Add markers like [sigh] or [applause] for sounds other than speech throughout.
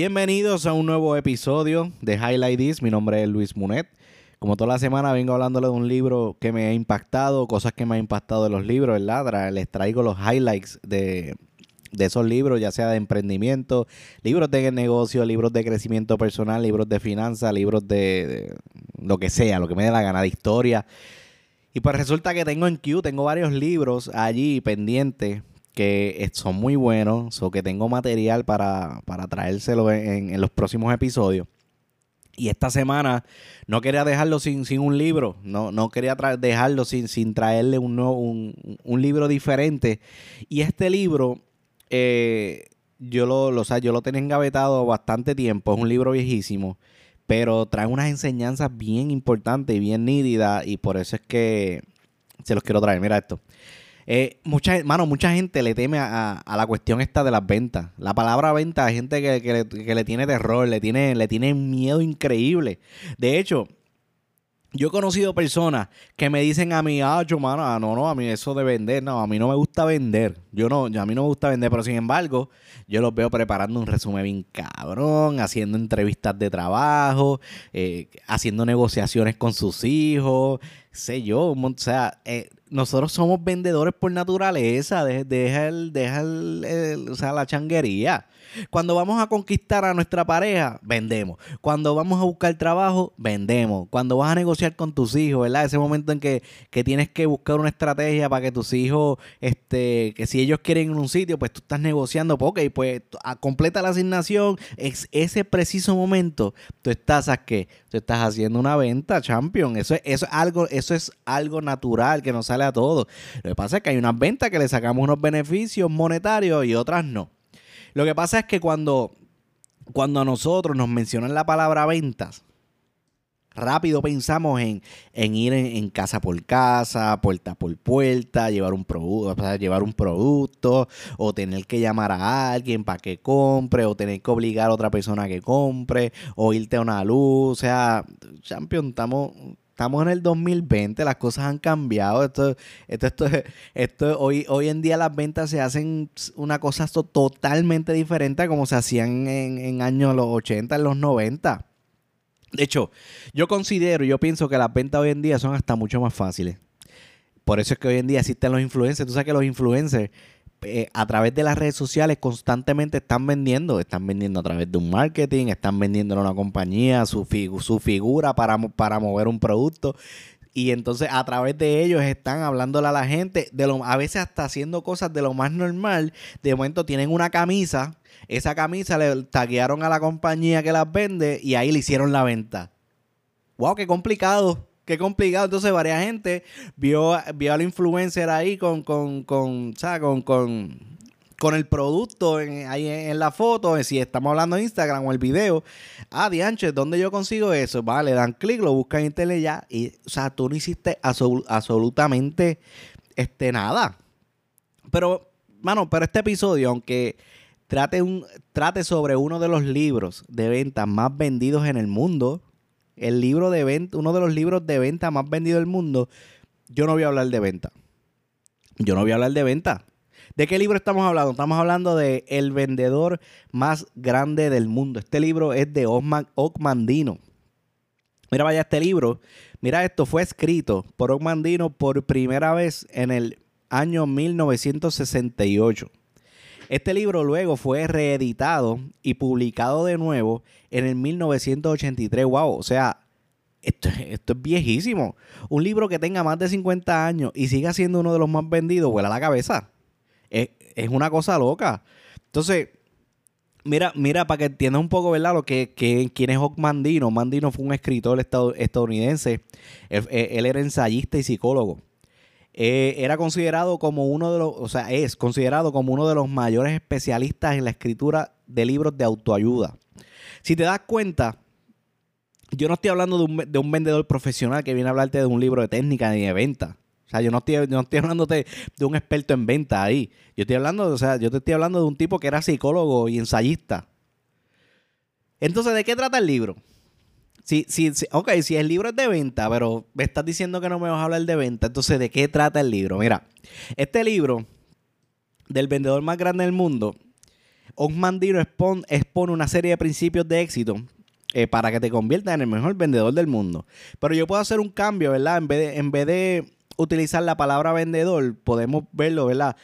Bienvenidos a un nuevo episodio de Highlight This. Mi nombre es Luis Munet. Como toda la semana vengo hablándole de un libro que me ha impactado, cosas que me han impactado de los libros, ¿verdad? Les traigo los highlights de, esos libros, ya sea de emprendimiento, libros de negocio, libros de crecimiento personal, libros de finanzas, libros de, lo que sea, lo que me dé la gana, de historia. Y pues resulta que tengo en Q, tengo varios libros allí pendientes que son muy buenos, o que tengo material para, para traérselo en, los próximos episodios. Y esta semana no quería dejarlo sin, sin un libro, no, no quería dejarlo sin, sin traerle un, un, un, libro diferente. Y este libro, eh, yo, lo, lo, yo lo tenía engavetado bastante tiempo, es un libro viejísimo, pero trae unas enseñanzas bien importantes y bien nítidas y por eso es que se los quiero traer. Mira esto. Eh, mucha, mano, mucha gente le teme a, la cuestión esta de las ventas. La palabra venta, hay gente que, le, tiene terror, le tiene, le tiene miedo increíble. De hecho, yo he conocido personas que me dicen a mí, ah, yo, mano, ah, no, no, a mí eso de vender, no, a mí no me gusta vender. Yo no, a mí no me gusta vender, pero sin embargo, yo los veo preparando un resumen bien cabrón, haciendo entrevistas de trabajo, eh, haciendo negociaciones con sus hijos, sé yo, o sea, eh, nosotros somos vendedores por naturaleza, deja, el, o sea, la changuería. Cuando vamos a conquistar a nuestra pareja, vendemos. Cuando vamos a buscar trabajo, vendemos. Cuando vas a negociar con tus hijos, ¿verdad? Ese momento en que, tienes que buscar una estrategia para que tus hijos, este, que si ellos quieren en un sitio, pues tú estás negociando, pues, ok, pues completa la asignación. Es ese preciso momento, tú estás a qué? Tú estás haciendo una venta, champion. Eso, eso, es algo, eso es algo natural que nos sale a todos. Lo que pasa es que hay unas ventas que le sacamos unos beneficios monetarios y otras no. Lo que pasa es que cuando, cuando a nosotros nos mencionan la palabra ventas, rápido pensamos en, ir en, casa por casa, puerta por puerta, llevar un producto, llevar un producto, o tener que llamar a alguien para que compre, o tener que obligar a otra persona a que compre, o irte a una luz. O sea, champion, estamos Estamos en el 2020, las cosas han cambiado. Esto, esto, esto, esto, hoy, hoy en día las ventas se hacen una cosa totalmente diferente como se hacían en, en años los 80, en los 90. De hecho, yo considero, yo pienso que las ventas hoy en día son hasta mucho más fáciles. Por eso es que hoy en día existen los influencers. Tú sabes que los influencers eh, a través de las redes sociales constantemente están vendiendo, están vendiendo a través de un marketing, están vendiendo a una compañía su, figura para, para mover un producto. Y entonces a través de ellos están hablándole a la gente, de lo, a veces hasta haciendo cosas de lo más normal. De momento tienen una camisa, esa camisa le taguearon a la compañía que las vende y ahí le hicieron la venta. ¡Wow! ¡Qué complicado! Qué complicado. Entonces, varias gente vio, vio al influencer ahí con, con, con, con, con, con el producto ahí en, la foto, si estamos hablando de Instagram o el video. Ah, Dianche, ¿dónde yo consigo eso? Vale, dan clic, lo buscan en internet ya. Y, o sea, tú no hiciste absolutamente este, nada. Pero, mano, pero este episodio, aunque trate, un, trate sobre uno de los libros de ventas más vendidos en el mundo, el libro de venta, uno de los libros de venta más vendidos del mundo, yo no voy a hablar de venta. Yo no voy a hablar de venta. ¿De qué libro estamos hablando? Estamos hablando de El vendedor más grande del mundo. Este libro es de Mandino. Mira, vaya este libro. Mira, esto fue escrito por Mandino por primera vez en el año 1968. Este libro luego fue reeditado y publicado de nuevo en el 1983. ¡Wow! O sea, esto, es viejísimo. Un libro que tenga más de 50 años y siga siendo uno de los más vendidos, vuela la cabeza. Es, una cosa loca. Entonces, mira, mira, para que entiendas un poco, ¿verdad? Lo que, quién es Hawk Mandino. Mandino fue un escritor estadounidense. él, era ensayista y psicólogo. Eh, era considerado como uno de los, o sea, es considerado como uno de los mayores especialistas en la escritura de libros de autoayuda. Si te das cuenta, yo no estoy hablando de un, vendedor profesional que viene a hablarte de un libro de técnica ni de venta. O sea, yo no estoy, no estoy hablando de, un experto en venta ahí. Yo estoy hablando, o sea, yo te estoy hablando de un tipo que era psicólogo y ensayista. Entonces, ¿de qué trata el libro? Ok, si el libro es de venta, pero me estás diciendo que no me vas a hablar de venta, entonces ¿de qué trata el libro? Mira, este libro del vendedor más grande del mundo Osmandino expone, expone una serie de principios de éxito eh, para que te conviertas en el mejor vendedor del mundo. Pero yo puedo hacer un cambio, ¿verdad? En vez de, en vez de utilizar la palabra vendedor, podemos verlo, ¿verdad?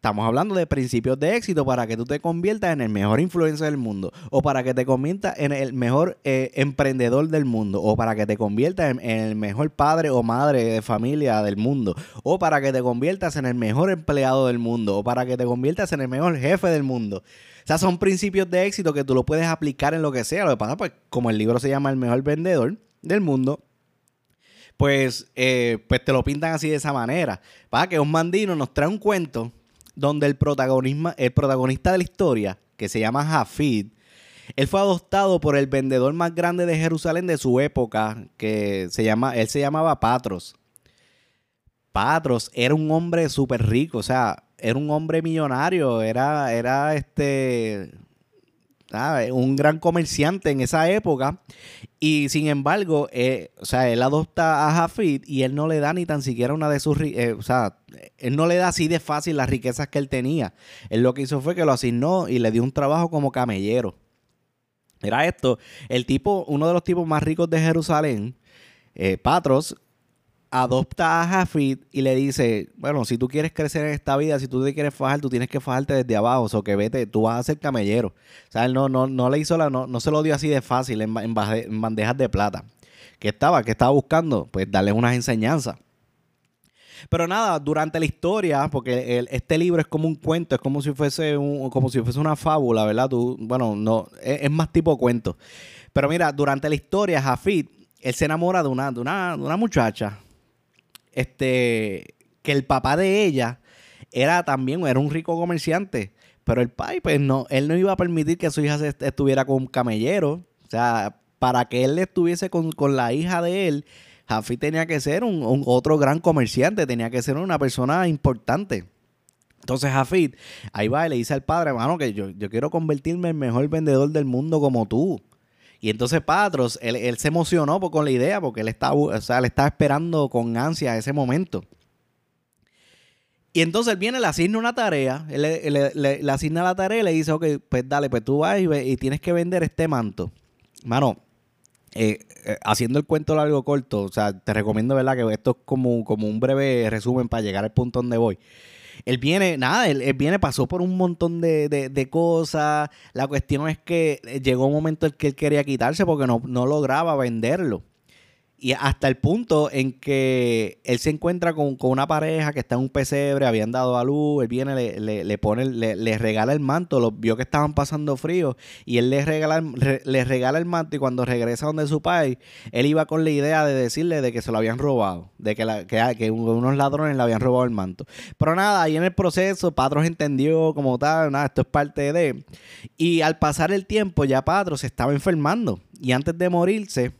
Estamos hablando de principios de éxito para que tú te conviertas en el mejor influencer del mundo, o para que te conviertas en el mejor eh, emprendedor del mundo, o para que te conviertas en, el mejor padre o madre de familia del mundo, o para que te conviertas en el mejor empleado del mundo, o para que te conviertas en el mejor jefe del mundo. O sea, son principios de éxito que tú lo puedes aplicar en lo que sea. Lo que pasa, pues, como el libro se llama El mejor vendedor del mundo, pues, eh, pues te lo pintan así de esa manera. Para que un mandino nos trae un cuento donde el, el protagonista de la historia, que se llama Jafid, él fue adoptado por el vendedor más grande de Jerusalén de su época, que se llama, él se llamaba Patros. Patros era un hombre súper rico, o sea, era un hombre millonario, era, era este, un gran comerciante en esa época. Y sin embargo, eh, o sea, él adopta a Jafid y él no le da ni tan siquiera una de sus... Eh, o sea, él no le da así de fácil las riquezas que él tenía. Él lo que hizo fue que lo asignó y le dio un trabajo como camellero. Era esto, el tipo, uno de los tipos más ricos de Jerusalén, eh, Patros, adopta a Jafid y le dice, bueno, si tú quieres crecer en esta vida, si tú te quieres fajar, tú tienes que fajarte desde abajo, o sea, que vete, tú vas a ser camellero. O sea, él no, no, no le hizo la, no, no se lo dio así de fácil en, en, bandejas de plata. ¿Qué estaba? ¿Qué estaba buscando? Pues darle unas enseñanzas. Pero nada, durante la historia, porque este libro es como un cuento, es como si fuese un, como si fuese una fábula, ¿verdad? Tú, bueno, no, es, es más tipo cuento. Pero mira, durante la historia, Jafid, él se enamora de una, de una, de una muchacha este, que el papá de ella era también, era un rico comerciante, pero el pai, pues no, él no iba a permitir que su hija estuviera con un camellero, o sea, para que él estuviese con, la hija de él, Jafi tenía que ser un, otro gran comerciante, tenía que ser una persona importante. Entonces Jafid, ahí va y le dice al padre, hermano, que yo, yo quiero convertirme en el mejor vendedor del mundo como tú. Y entonces Patros, él, se emocionó con la idea porque él estaba, o sea, estaba esperando con ansia ese momento. Y entonces él viene, le asigna una tarea, él le, asigna la tarea y le dice, ok, pues dale, pues tú vas y, tienes que vender este manto. Mano, eh, eh, haciendo el cuento largo corto, o sea, te recomiendo, ¿verdad? Que esto es como, como un breve resumen para llegar al punto donde voy él viene, nada, él, viene, pasó por un montón de, de, cosas. La cuestión es que llegó un momento en que él quería quitarse porque no, no lograba venderlo. Y hasta el punto en que él se encuentra con, una pareja que está en un pesebre, habían dado a luz, él viene, le, le, pone, le, regala el manto, los vio que estaban pasando frío, y él le regala, le regala el manto, y cuando regresa donde su padre, él iba con la idea de decirle de que se lo habían robado, de que, la, que, unos ladrones le habían robado el manto. Pero nada, ahí en el proceso, Patros entendió como tal, nada, esto es parte de... Y al pasar el tiempo, ya Patros se estaba enfermando, y antes de morirse,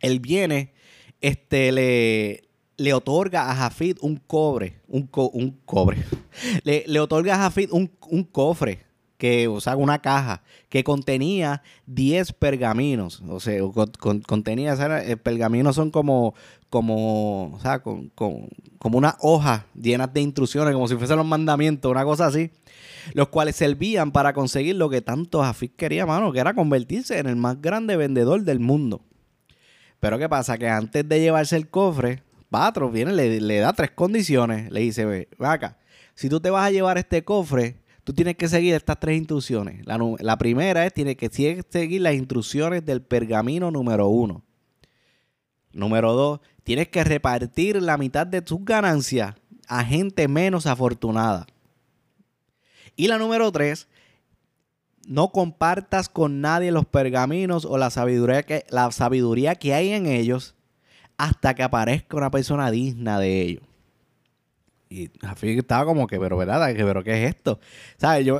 él viene, este, le, le otorga a Jafid un cobre, un, un cobre, [laughs] le, le, otorga a Jafid un, un, cofre, que, o sea, una caja que contenía 10 pergaminos, o sea, contenía, o sea, eh, pergaminos son como, como, o sea, con, como una hoja llena de instrucciones, como si fuesen los mandamientos, una cosa así, los cuales servían para conseguir lo que tanto Jafid quería, mano, que era convertirse en el más grande vendedor del mundo. Pero ¿qué pasa? Que antes de llevarse el cofre, Patros viene, le, le da tres condiciones. Le dice, ve, acá, si tú te vas a llevar este cofre, tú tienes que seguir estas tres instrucciones. La, primera es, tienes que seguir las instrucciones del pergamino número uno. Número dos, tienes que repartir la mitad de tus ganancias a gente menos afortunada. Y la número tres, no compartas con nadie los pergaminos o la sabiduría que, la sabiduría que hay en ellos hasta que aparezca una persona digna de ellos. Y Jafi estaba como que, pero ¿verdad? pero ¿qué es esto? ¿Sabes? Yo,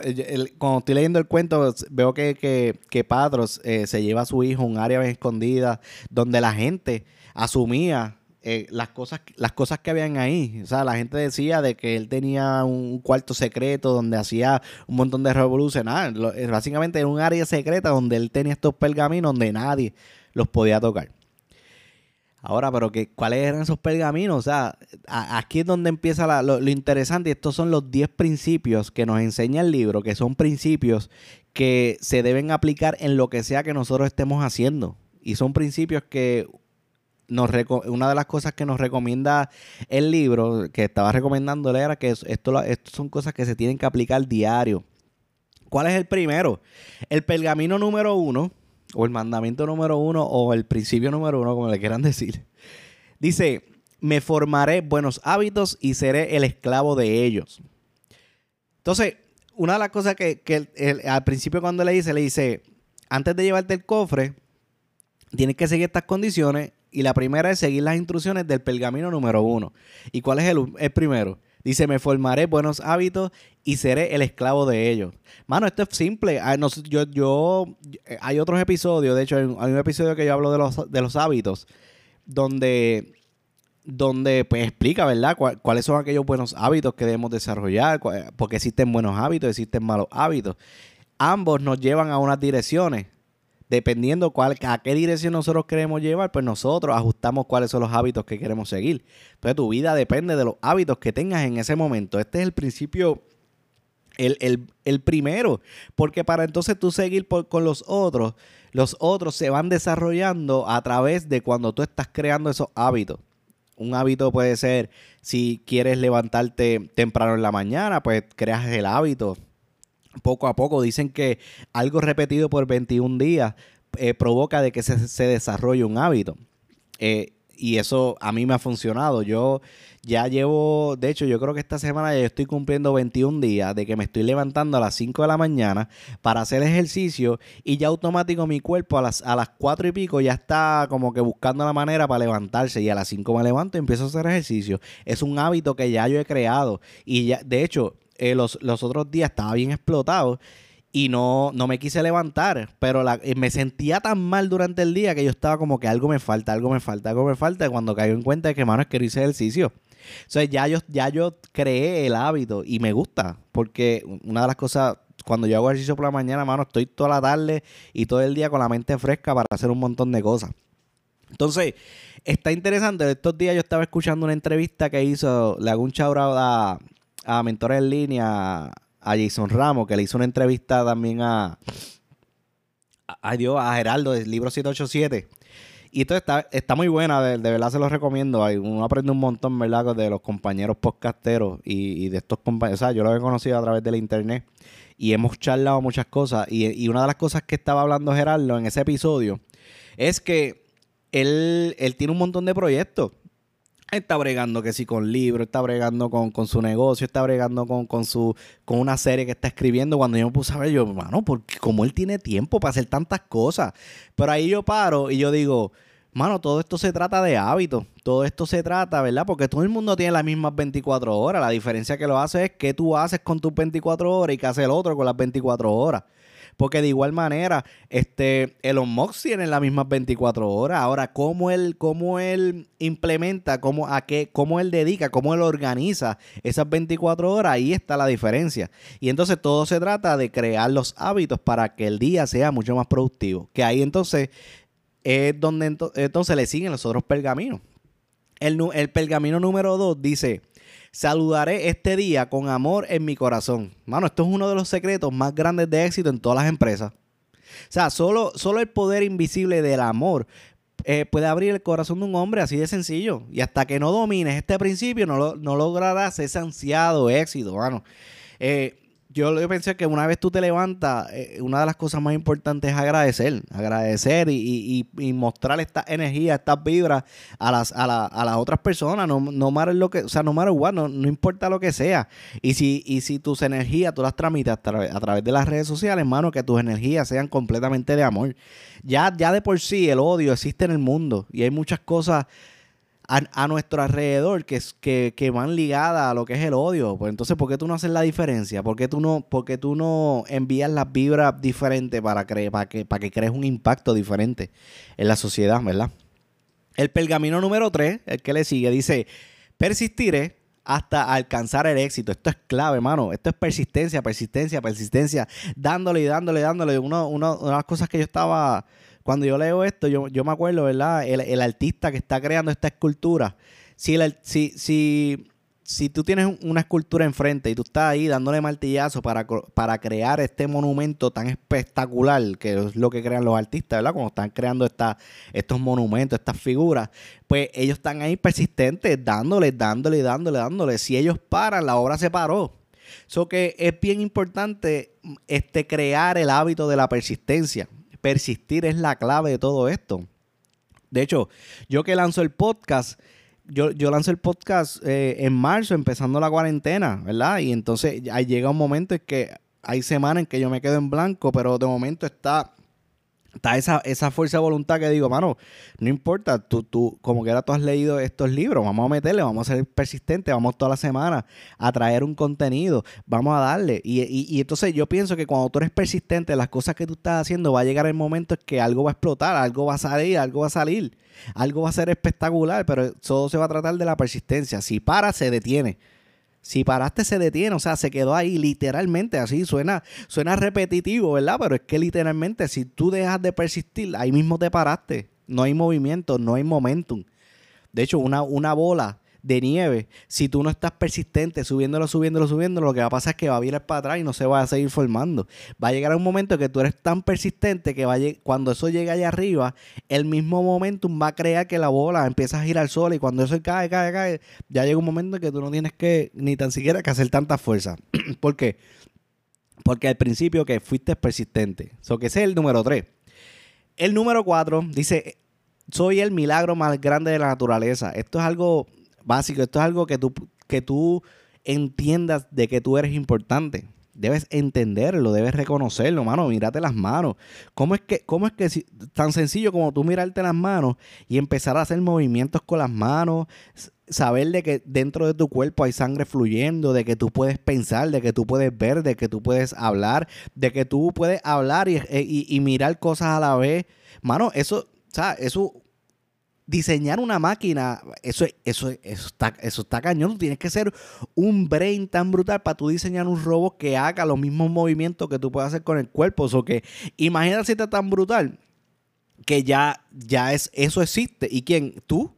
cuando estoy leyendo el cuento, veo que, que, que Patros eh, se lleva a su hijo a un área bien escondida donde la gente asumía eh, las, cosas, las cosas que habían ahí. O sea, la gente decía de que él tenía un cuarto secreto donde hacía un montón de revoluciones. Eh, básicamente era un área secreta donde él tenía estos pergaminos donde nadie los podía tocar. Ahora, pero que, ¿cuáles eran esos pergaminos? O sea, aquí es donde empieza lo, lo, interesante. Estos son los 10 principios que nos enseña el libro, que son principios que se deben aplicar en lo que sea que nosotros estemos haciendo. Y son principios que una de las cosas que nos recomienda el libro, que estaba recomendándole, era que esto, esto son cosas que se tienen que aplicar diario. ¿Cuál es el primero? El pergamino número uno, o el mandamiento número uno, o el principio número uno, como le quieran decir. Dice, me formaré buenos hábitos y seré el esclavo de ellos. Entonces, una de las cosas que, al principio cuando le dice, le dice, antes de llevarte el cofre, tienes que seguir estas condiciones y la primera es seguir las instrucciones del pergamino número uno. ¿Y cuál es el, primero? Dice, me formaré buenos hábitos y seré el esclavo de ellos. Mano, esto es simple. Ah, yo, yo, hay otros episodios, de hecho, hay un, episodio que yo hablo de los, de los hábitos, donde, donde pues explica, ¿verdad? cuáles son aquellos buenos hábitos que debemos desarrollar, porque existen buenos hábitos, existen malos hábitos. Ambos nos llevan a unas direcciones dependiendo cuál, a qué dirección nosotros queremos llevar, pues nosotros ajustamos cuáles son los hábitos que queremos seguir. Entonces tu vida depende de los hábitos que tengas en ese momento. Este es el principio, el, primero, porque para entonces tú seguir con los otros, los otros se van desarrollando a través de cuando tú estás creando esos hábitos. Un hábito puede ser, si quieres levantarte temprano en la mañana, pues creas el hábito poco a poco. Dicen que algo repetido por 21 días eh, provoca de que se, desarrolle un hábito. Eh, y eso a mí me ha funcionado. Yo ya llevo, de hecho, yo creo que esta semana ya estoy cumpliendo 21 días de que me estoy levantando a las 5 de la mañana para hacer ejercicio y ya automático mi cuerpo a las, a las 4 y pico ya está como que buscando la manera para levantarse y a las 5 me levanto y empiezo a hacer ejercicio. Es un hábito que ya yo he creado y ya, de hecho, eh, los, otros días estaba bien explotado y no, no me quise levantar, pero eh, me sentía tan mal durante el día que yo estaba como que algo me falta, algo me falta, algo me falta, cuando caigo en cuenta de que, mano, es que no hice ejercicio. O ya yo, ya yo creé el hábito y me gusta, porque una de las cosas, cuando yo hago ejercicio por la mañana, mano, estoy toda la tarde y todo el día con la mente fresca para hacer un montón de cosas. Entonces, está interesante. Estos días yo estaba escuchando una entrevista que hizo, le hago a mentores en línea, a Jason Ramos, que le hizo una entrevista también a, a, Dios, a Geraldo del libro 787. Y esto está, está muy buena, de, verdad se los recomiendo. Uno aprende un montón, ¿verdad? De los compañeros podcasteros y, de estos compañeros. O sea, yo lo he conocido a través de la internet y hemos charlado muchas cosas. Y, y una de las cosas que estaba hablando Gerardo en ese episodio es que él, él tiene un montón de proyectos está bregando que sí con libros, está bregando con, su negocio, está bregando con, con, su, con una serie que está escribiendo. Cuando yo me puse a ver, yo, mano, porque como él tiene tiempo para hacer tantas cosas. Pero ahí yo paro y yo digo, mano, todo esto se trata de hábitos. Todo esto se trata, ¿verdad? Porque todo el mundo tiene las mismas 24 horas. La diferencia que lo hace es qué tú haces con tus 24 horas y qué hace el otro con las 24 horas. Porque de igual manera, este, Elon Musk tiene las mismas 24 horas. Ahora, cómo él, cómo él implementa, cómo, a qué, cómo él dedica, cómo él organiza esas 24 horas, ahí está la diferencia. Y entonces todo se trata de crear los hábitos para que el día sea mucho más productivo. Que ahí entonces es donde entonces le siguen los otros pergaminos. El, el pergamino número 2 dice, Saludaré este día con amor en mi corazón. Mano, esto es uno de los secretos más grandes de éxito en todas las empresas. O sea, solo, solo el poder invisible del amor eh, puede abrir el corazón de un hombre así de sencillo. Y hasta que no domines este principio, no, no lograrás ese ansiado éxito, mano. Eh, yo, pensé que una vez tú te levantas, eh, una de las cosas más importantes es agradecer, agradecer y, mostrar esta energía, estas vibras a las, a, las otras personas, no, no lo que, o sea, no matter no, no, importa lo que sea. Y si, y si tus energías tú las tramitas a, través de las redes sociales, hermano, que tus energías sean completamente de amor. Ya, ya de por sí el odio existe en el mundo y hay muchas cosas a, nuestro alrededor que, que, que, van ligadas a lo que es el odio. Pues entonces, ¿por qué tú no haces la diferencia? ¿Por qué tú no, por tú no envías las vibras diferentes para, para, que, para que crees un impacto diferente en la sociedad, verdad? El pergamino número 3, el que le sigue, dice, persistiré hasta alcanzar el éxito. Esto es clave, hermano. Esto es persistencia, persistencia, persistencia, dándole y dándole, dándole. una de las cosas que yo estaba cuando yo leo esto, yo, yo me acuerdo, ¿verdad? El, el, artista que está creando esta escultura, si, si, si si tú tienes una escultura enfrente y tú estás ahí dándole martillazo para, para crear este monumento tan espectacular, que es lo que crean los artistas, ¿verdad? Cuando están creando estos monumentos, estas figuras, pues ellos están ahí persistentes, dándole, dándole, dándole, dándole. Si ellos paran, la obra se paró. Eso que es bien importante este, crear el hábito de la persistencia. Persistir es la clave de todo esto. De hecho, yo que lanzo el podcast, yo, yo lancé el podcast eh, en marzo, empezando la cuarentena, ¿verdad? Y entonces ahí llega un momento en que hay semanas en que yo me quedo en blanco, pero de momento está está esa, esa fuerza de voluntad que digo, mano, no importa, tú, tú, como que ahora tú has leído estos libros, vamos a meterle, vamos a ser persistentes, vamos toda la semana a traer un contenido, vamos a darle. Y, y, entonces yo pienso que cuando tú eres persistente, las cosas que tú estás haciendo, va a llegar el momento en que algo va a explotar, algo va a salir, algo va a salir, algo va a ser espectacular, pero todo se va a tratar de la persistencia. Si para, se detiene. Si paraste, se detiene, o sea, se quedó ahí literalmente, así suena, suena repetitivo, ¿verdad? Pero es que literalmente, si tú dejas de persistir, ahí mismo te paraste. No hay movimiento, no hay momentum. De hecho, una, una bola de nieve, si tú no estás persistente subiéndolo, subiéndolo, subiéndolo, lo que va a pasar es que va a virar para atrás y no se va a seguir formando. Va a llegar un momento que tú eres tan persistente que va cuando eso llega allá arriba, el mismo momentum va a crear que la bola empiece a girar sola y cuando eso cae, cae, cae, ya llega un momento en que tú no tienes que ni tan siquiera que hacer tanta fuerza. [clears throat] ¿Por qué? Porque al principio que fuiste persistente. Eso que ese es el número 3. El número 4 dice, soy el milagro más grande de la naturaleza. Esto es algo básico. Esto es algo que tú, que tú entiendas de que tú eres importante. Debes entenderlo, debes reconocerlo, mano. Mírate las manos. ¿Cómo es que, cómo es que tan sencillo como tú mirarte las manos y empezar a hacer movimientos con las manos, saber de que dentro de tu cuerpo hay sangre fluyendo, de que tú puedes pensar, de que tú puedes ver, de que tú puedes hablar, de que tú puedes hablar y, y mirar cosas a la vez. Mano, eso, o sea, eso diseñar una máquina, eso, eso, eso, está, eso está cañón. tienes que ser un brain tan brutal para tú diseñar un robot que haga los mismos movimientos que tú puedes hacer con el cuerpo. O que imagínate si está tan brutal que ya, ya es, eso existe. ¿Y quién? Tú.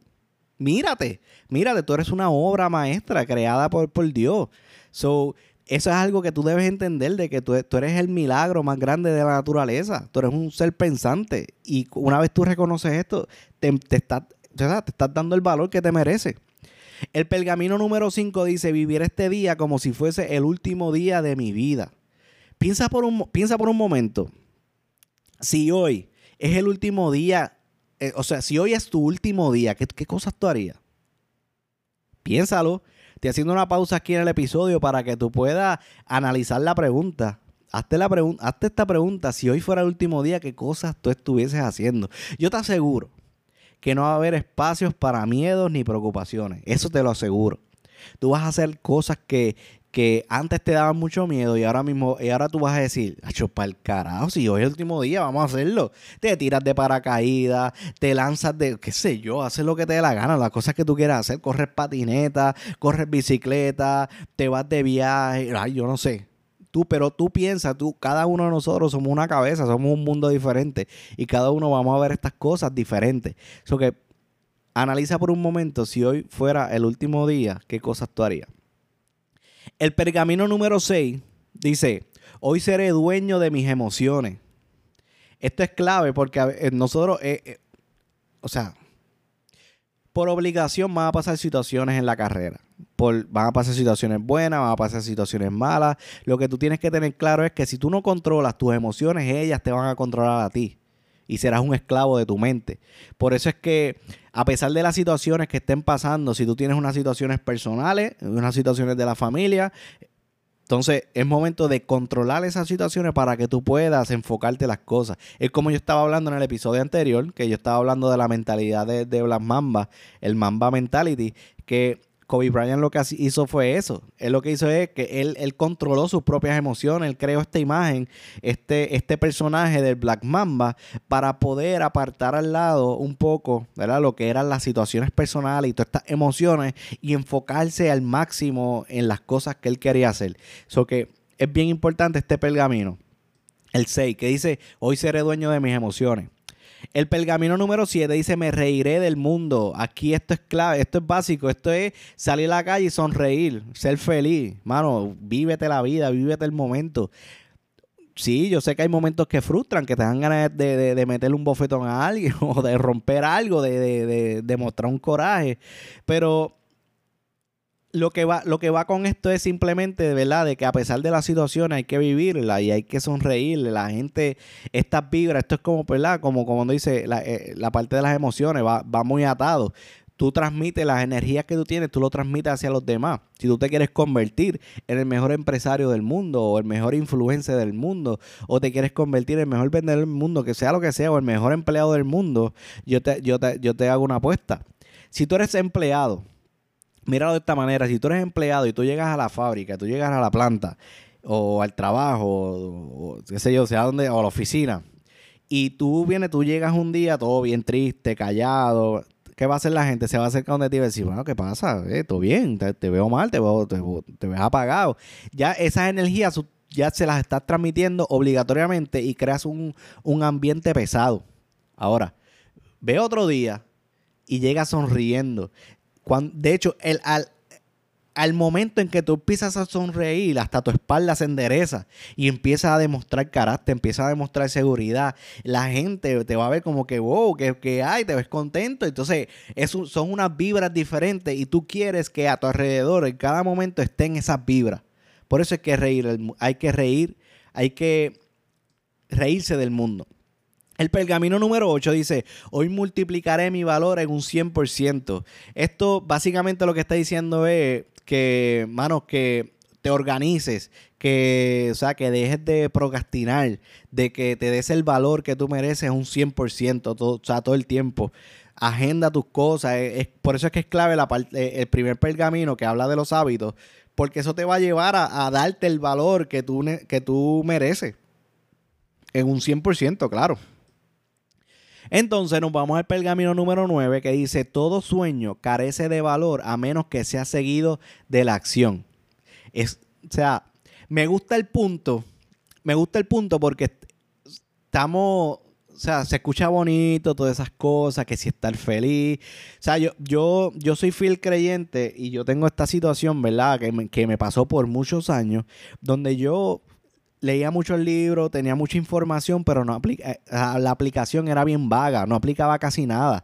Mírate, mírate, tú eres una obra maestra creada por, por Dios. So, eso es algo que tú debes entender de que tú, eres el milagro más grande de la naturaleza. Tú eres un ser pensante. Y una vez tú reconoces esto, te, te estás dando el valor que te merece. El pergamino número 5 dice, vivir este día como si fuese el último día de mi vida. Piensa por un, piensa por un momento. Si hoy es el último día, eh, o sea, si hoy es tu último día, ¿qué, qué cosas tú harías? Piénsalo. Estoy haciendo una pausa aquí en el episodio para que tú puedas analizar la pregunta. Hazte, la hazte esta pregunta, si hoy fuera el último día, ¿qué cosas tú estuvieses haciendo? Yo te aseguro que no va a haber espacios para miedos ni preocupaciones. Eso te lo aseguro. Tú vas a hacer cosas que, que antes te daban mucho miedo y ahora mismo, y ahora tú vas a decir, acho, el carajo, si hoy es el último día, vamos a hacerlo. Te tiras de paracaídas, te lanzas de, qué sé yo, haces lo que te dé la gana, las cosas que tú quieras hacer, corres patineta, corres bicicleta, te vas de viaje, ay, yo no sé. Tú, pero tú piensas, tú, cada uno de nosotros somos una cabeza, somos un mundo diferente y cada uno vamos a ver estas cosas diferentes. Que analiza por un momento si hoy fuera el último día, qué cosas tú harías. El pergamino número 6 dice, hoy seré dueño de mis emociones. Esto es clave porque eh, nosotros, eh, eh, o sea, por obligación van a pasar situaciones en la carrera. Por, van a pasar situaciones buenas, van a pasar situaciones malas. Lo que tú tienes que tener claro es que si tú no controlas tus emociones, ellas te van a controlar a ti y serás un esclavo de tu mente. Por eso es que a pesar de las situaciones que estén pasando, si tú tienes unas situaciones personales, unas situaciones de la familia, entonces es momento de controlar esas situaciones para que tú puedas enfocarte las cosas. Es como yo estaba hablando en el episodio anterior, que yo estaba hablando de la mentalidad de, de Black Mamba, el Mamba Mentality, que Kobe Bryant lo que hizo fue eso. Él lo que hizo es que él, controló sus propias emociones. Él creó esta imagen, este, este personaje del Black Mamba, para poder apartar al lado un poco, ¿verdad? Lo que eran las situaciones personales y todas estas emociones y enfocarse al máximo en las cosas que él quería hacer. Eso que es bien importante este pergamino. El 6, que dice, hoy seré dueño de mis emociones. El pergamino número 7 dice, me reiré del mundo. Aquí esto es clave, esto es básico, esto es salir a la calle y sonreír, ser feliz. Mano, vívete la vida, vívete el momento. Sí, yo sé que hay momentos que frustran, que te dan ganas de, de, meterle un bofetón a alguien [laughs] o de romper algo, de, de mostrar un coraje, pero lo que va, lo que va con esto es simplemente, ¿verdad? De que a pesar de la situación hay que vivirla y hay que sonreírle. La gente, estas vibras, esto es como, ¿verdad? Como, como dice, la, eh, la parte de las emociones va, va muy atado tú transmites las energías que tú tienes, tú lo transmites hacia los demás. Si tú te quieres convertir en el mejor empresario del mundo o el mejor influencer del mundo o te quieres convertir en el mejor vendedor del mundo, que sea lo que sea, o el mejor empleado del mundo, yo te, yo te, yo te hago una apuesta. Si tú eres empleado míralo de esta manera, si tú eres empleado y tú llegas a la fábrica, tú llegas a la planta o al trabajo, o, qué sé yo, sea donde, o a la oficina, y tú vienes, tú llegas un día todo bien triste, callado, ¿qué va a hacer la gente? Se va a acercar donde ti a decir, bueno, ¿qué pasa? Eh, todo bien, te, veo mal, te veo, ves apagado. Ya esas energías ya se las estás transmitiendo obligatoriamente y creas un, un ambiente pesado. Ahora, ve otro día y llega sonriendo de hecho, al, momento en que tú empiezas a sonreír, hasta tu espalda se endereza y empieza a demostrar carácter, empieza a demostrar seguridad. La gente te va a ver como que, wow, que, hay, te ves contento. Entonces, son unas vibras diferentes y tú quieres que a tu alrededor en cada momento estén esas vibras. Por eso hay que reír, hay que reír, hay que reírse del mundo. El pergamino número 8 dice, hoy multiplicaré mi valor en un 100%. Esto básicamente lo que está diciendo es que, manos, que te organices, que, o sea, que dejes de procrastinar, de que te des el valor que tú mereces un 100%, todo, o sea, todo el tiempo. Agenda tus cosas. Por eso es que es clave la parte, el primer pergamino que habla de los hábitos, porque eso te va a llevar a, a darte el valor que tú, que tú mereces. En un 100%, claro. Entonces nos vamos al pergamino número 9 que dice, todo sueño carece de valor a menos que sea seguido de la acción. Es, o sea, me gusta el punto, me gusta el punto porque estamos, o sea, se escucha bonito todas esas cosas, que si estar feliz. O sea, yo, yo, yo soy fiel creyente y yo tengo esta situación, ¿verdad? Que que me pasó por muchos años, donde yo leía muchos libros, tenía mucha información, pero no aplica, eh, la aplicación era bien vaga, no aplicaba casi nada.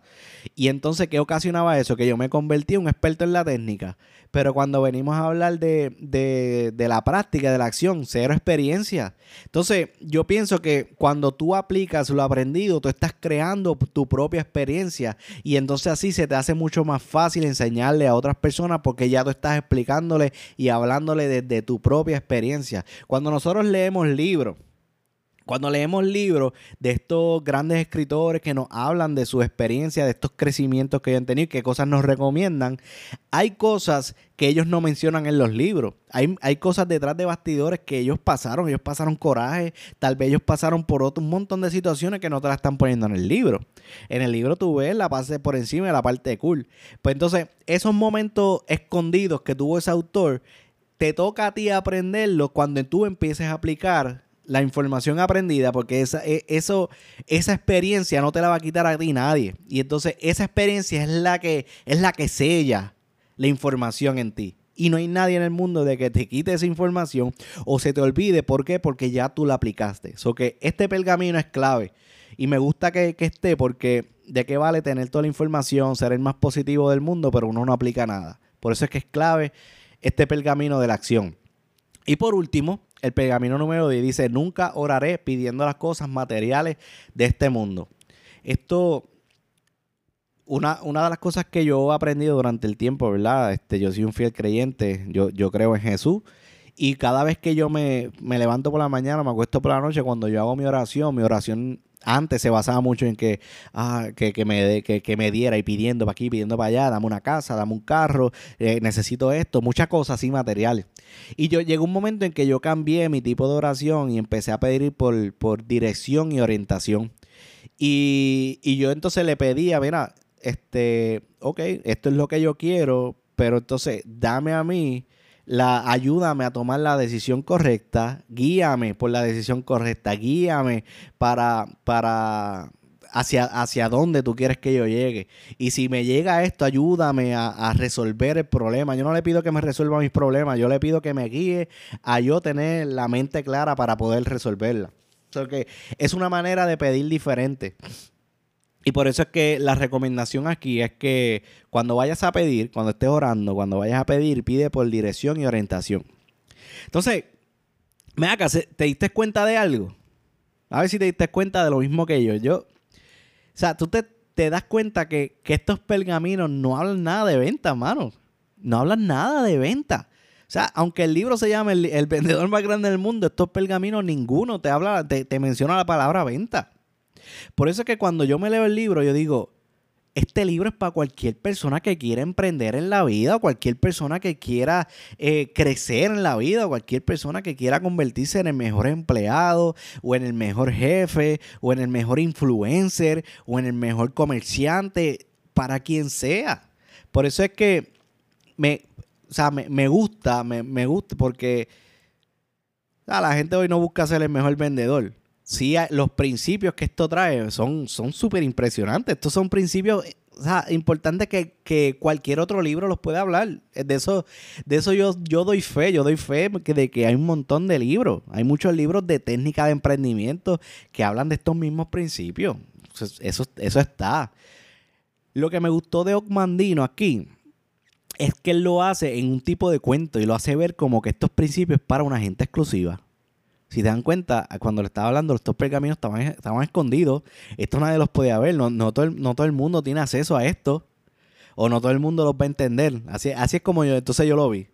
Y entonces, ¿qué ocasionaba eso? Que yo me convertí en un experto en la técnica. Pero cuando venimos a hablar de, de, de la práctica, de la acción, cero experiencia. Entonces, yo pienso que cuando tú aplicas lo aprendido, tú estás creando tu propia experiencia. Y entonces así se te hace mucho más fácil enseñarle a otras personas porque ya tú estás explicándole y hablándole desde tu propia experiencia. Cuando nosotros leemos libros, cuando leemos libros de estos grandes escritores que nos hablan de su experiencia, de estos crecimientos que ellos han tenido, qué cosas nos recomiendan, hay cosas que ellos no mencionan en los libros. Hay, hay, cosas detrás de bastidores que ellos pasaron, ellos pasaron coraje, tal vez ellos pasaron por otro un montón de situaciones que no te las están poniendo en el libro. En el libro tú ves la parte por encima de la parte de cool. Pues entonces, esos momentos escondidos que tuvo ese autor, te toca a ti aprenderlos cuando tú empieces a aplicar la información aprendida, porque esa, e, eso, esa experiencia no te la va a quitar a ti nadie. Y entonces esa experiencia es la que, es la que sella la información en ti. Y no hay nadie en el mundo de que te quite esa información o se te olvide. ¿Por qué? Porque ya tú la aplicaste. So que este pergamino es clave. Y me gusta que, que esté porque de qué vale tener toda la información, ser el más positivo del mundo, pero uno no aplica nada. Por eso es que es clave este pergamino de la acción. Y por último, el pergamino número 10 dice, nunca oraré pidiendo las cosas materiales de este mundo. Esto, una, una de las cosas que yo he aprendido durante el tiempo, ¿verdad? Este, yo soy un fiel creyente, yo, yo creo en Jesús. Y cada vez que yo me, me levanto por la mañana, me acuesto por la noche, cuando yo hago mi oración, mi oración antes se basaba mucho en que, ah, que, me, que, me diera y pidiendo para aquí, pidiendo para allá, dame una casa, dame un carro, eh, necesito esto, muchas cosas así materiales. Y yo llegó un momento en que yo cambié mi tipo de oración y empecé a pedir por, por dirección y orientación. Y, y yo entonces le pedía, mira, este, ok, esto es lo que yo quiero, pero entonces dame a mí la, ayúdame a tomar la decisión correcta, guíame por la decisión correcta, guíame para, para hacia, hacia dónde tú quieres que yo llegue. Y si me llega esto, ayúdame a, resolver el problema. Yo no le pido que me resuelva mis problemas, yo le pido que me guíe a yo tener la mente clara para poder resolverla. que es una manera de pedir diferente. Y por eso es que la recomendación aquí es que cuando vayas a pedir, cuando estés orando, cuando vayas a pedir, pide por dirección y orientación. Entonces, me acá, ¿te diste cuenta de algo? A ver si te diste cuenta de lo mismo que yo. Yo, o sea, tú te, das cuenta que, estos pergaminos no hablan nada de venta, mano. No hablan nada de venta. O sea, aunque el libro se llama el, vendedor más grande del mundo, estos pergaminos ninguno te habla, te, te menciona la palabra venta. Por eso es que cuando yo me leo el libro, yo digo, este libro es para cualquier persona que quiera emprender en la vida, cualquier persona que quiera eh, crecer en la vida, cualquier persona que quiera convertirse en el mejor empleado, o en el mejor jefe, o en el mejor influencer, o en el mejor comerciante, para quien sea. Por eso es que me, me, gusta, me, gusta, porque la gente hoy no busca ser el mejor vendedor sí, los principios que esto trae son súper impresionantes. Estos son principios importantes que, cualquier otro libro los puede hablar. De eso, de eso yo, yo doy fe, yo doy fe de que hay un montón de libros. Hay muchos libros de técnica de emprendimiento que hablan de estos mismos principios. Eso, eso está. Lo que me gustó de Ocmandino aquí es que él lo hace en un tipo de cuento y lo hace ver como que estos principios para una gente exclusiva. Si te dan cuenta, cuando le estaba hablando, estos pergaminos estaban, estaban escondidos. Esto nadie los podía ver. No, todo el, no todo el mundo tiene acceso a esto. O no todo el mundo los va a entender. Así, así es como yo, entonces yo lo vi.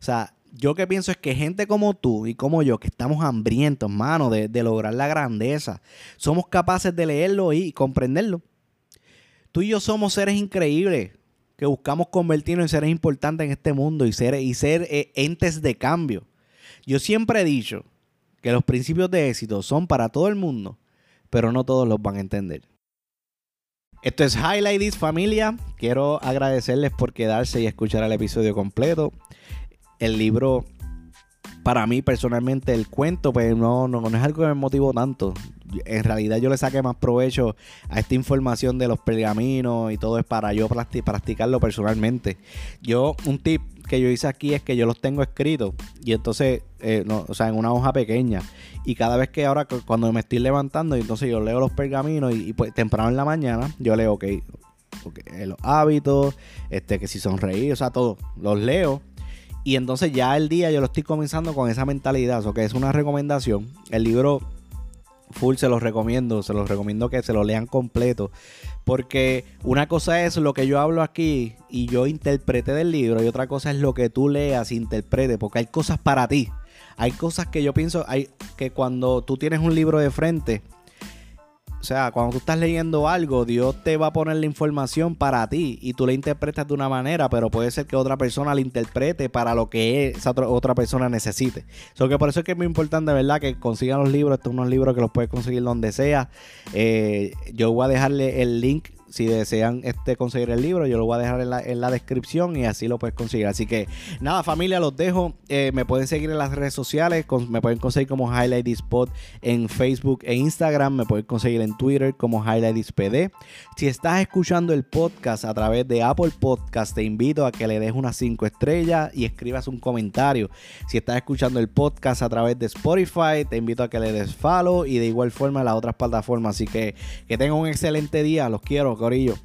O sea, yo que pienso es que gente como tú y como yo, que estamos hambrientos, mano, de, de lograr la grandeza, somos capaces de leerlo y comprenderlo. Tú y yo somos seres increíbles que buscamos convertirnos en seres importantes en este mundo y ser, y ser eh, entes de cambio. Yo siempre he dicho que los principios de éxito son para todo el mundo, pero no todos los van a entender. Esto es Highlight This familia. Quiero agradecerles por quedarse y escuchar el episodio completo. El libro, para mí personalmente, el cuento, pues no, no, no es algo que me motivó tanto. En realidad yo le saqué más provecho a esta información de los pergaminos y todo es para yo practicarlo personalmente. Yo, un tip que yo hice aquí es que yo los tengo escritos y entonces, eh, o sea, en una hoja pequeña. Y cada vez que ahora, cuando me estoy levantando, y entonces yo leo los pergaminos y, pues temprano en la mañana, yo leo, ok, okay los hábitos, este, que si sonreír, o sea, todo, los leo. Y entonces ya el día yo lo estoy comenzando con esa mentalidad, o que es una recomendación. El libro full se los recomiendo, se los recomiendo que se lo lean completo. Porque una cosa es lo que yo hablo aquí y yo interprete del libro y otra cosa es lo que tú leas e interprete, porque hay cosas para ti. Hay cosas que yo pienso hay, que cuando tú tienes un libro de frente, o sea, cuando tú estás leyendo algo, Dios te va a poner la información para ti y tú la interpretas de una manera, pero puede ser que otra persona la interprete para lo que esa otra, persona necesite. So que por eso es que es muy importante, ¿verdad? Que consigan los libros. Estos son unos libros que los puedes conseguir donde sea. Eh, yo voy a dejarle el link si desean este, conseguir el libro, yo lo voy a dejar en la, descripción y así lo puedes conseguir. Así que nada, familia, los dejo. Eh, me pueden seguir en las redes sociales. me pueden conseguir como Highlight Spot en Facebook e Instagram. Me pueden conseguir en Twitter como Highlight PD. Si estás escuchando el podcast a través de Apple Podcast, te invito a que le des unas 5 estrellas y escribas un comentario. Si estás escuchando el podcast a través de Spotify, te invito a que le des follow y de igual forma a las otras plataformas. Así que que tengan un excelente día. Los quiero. Corillo.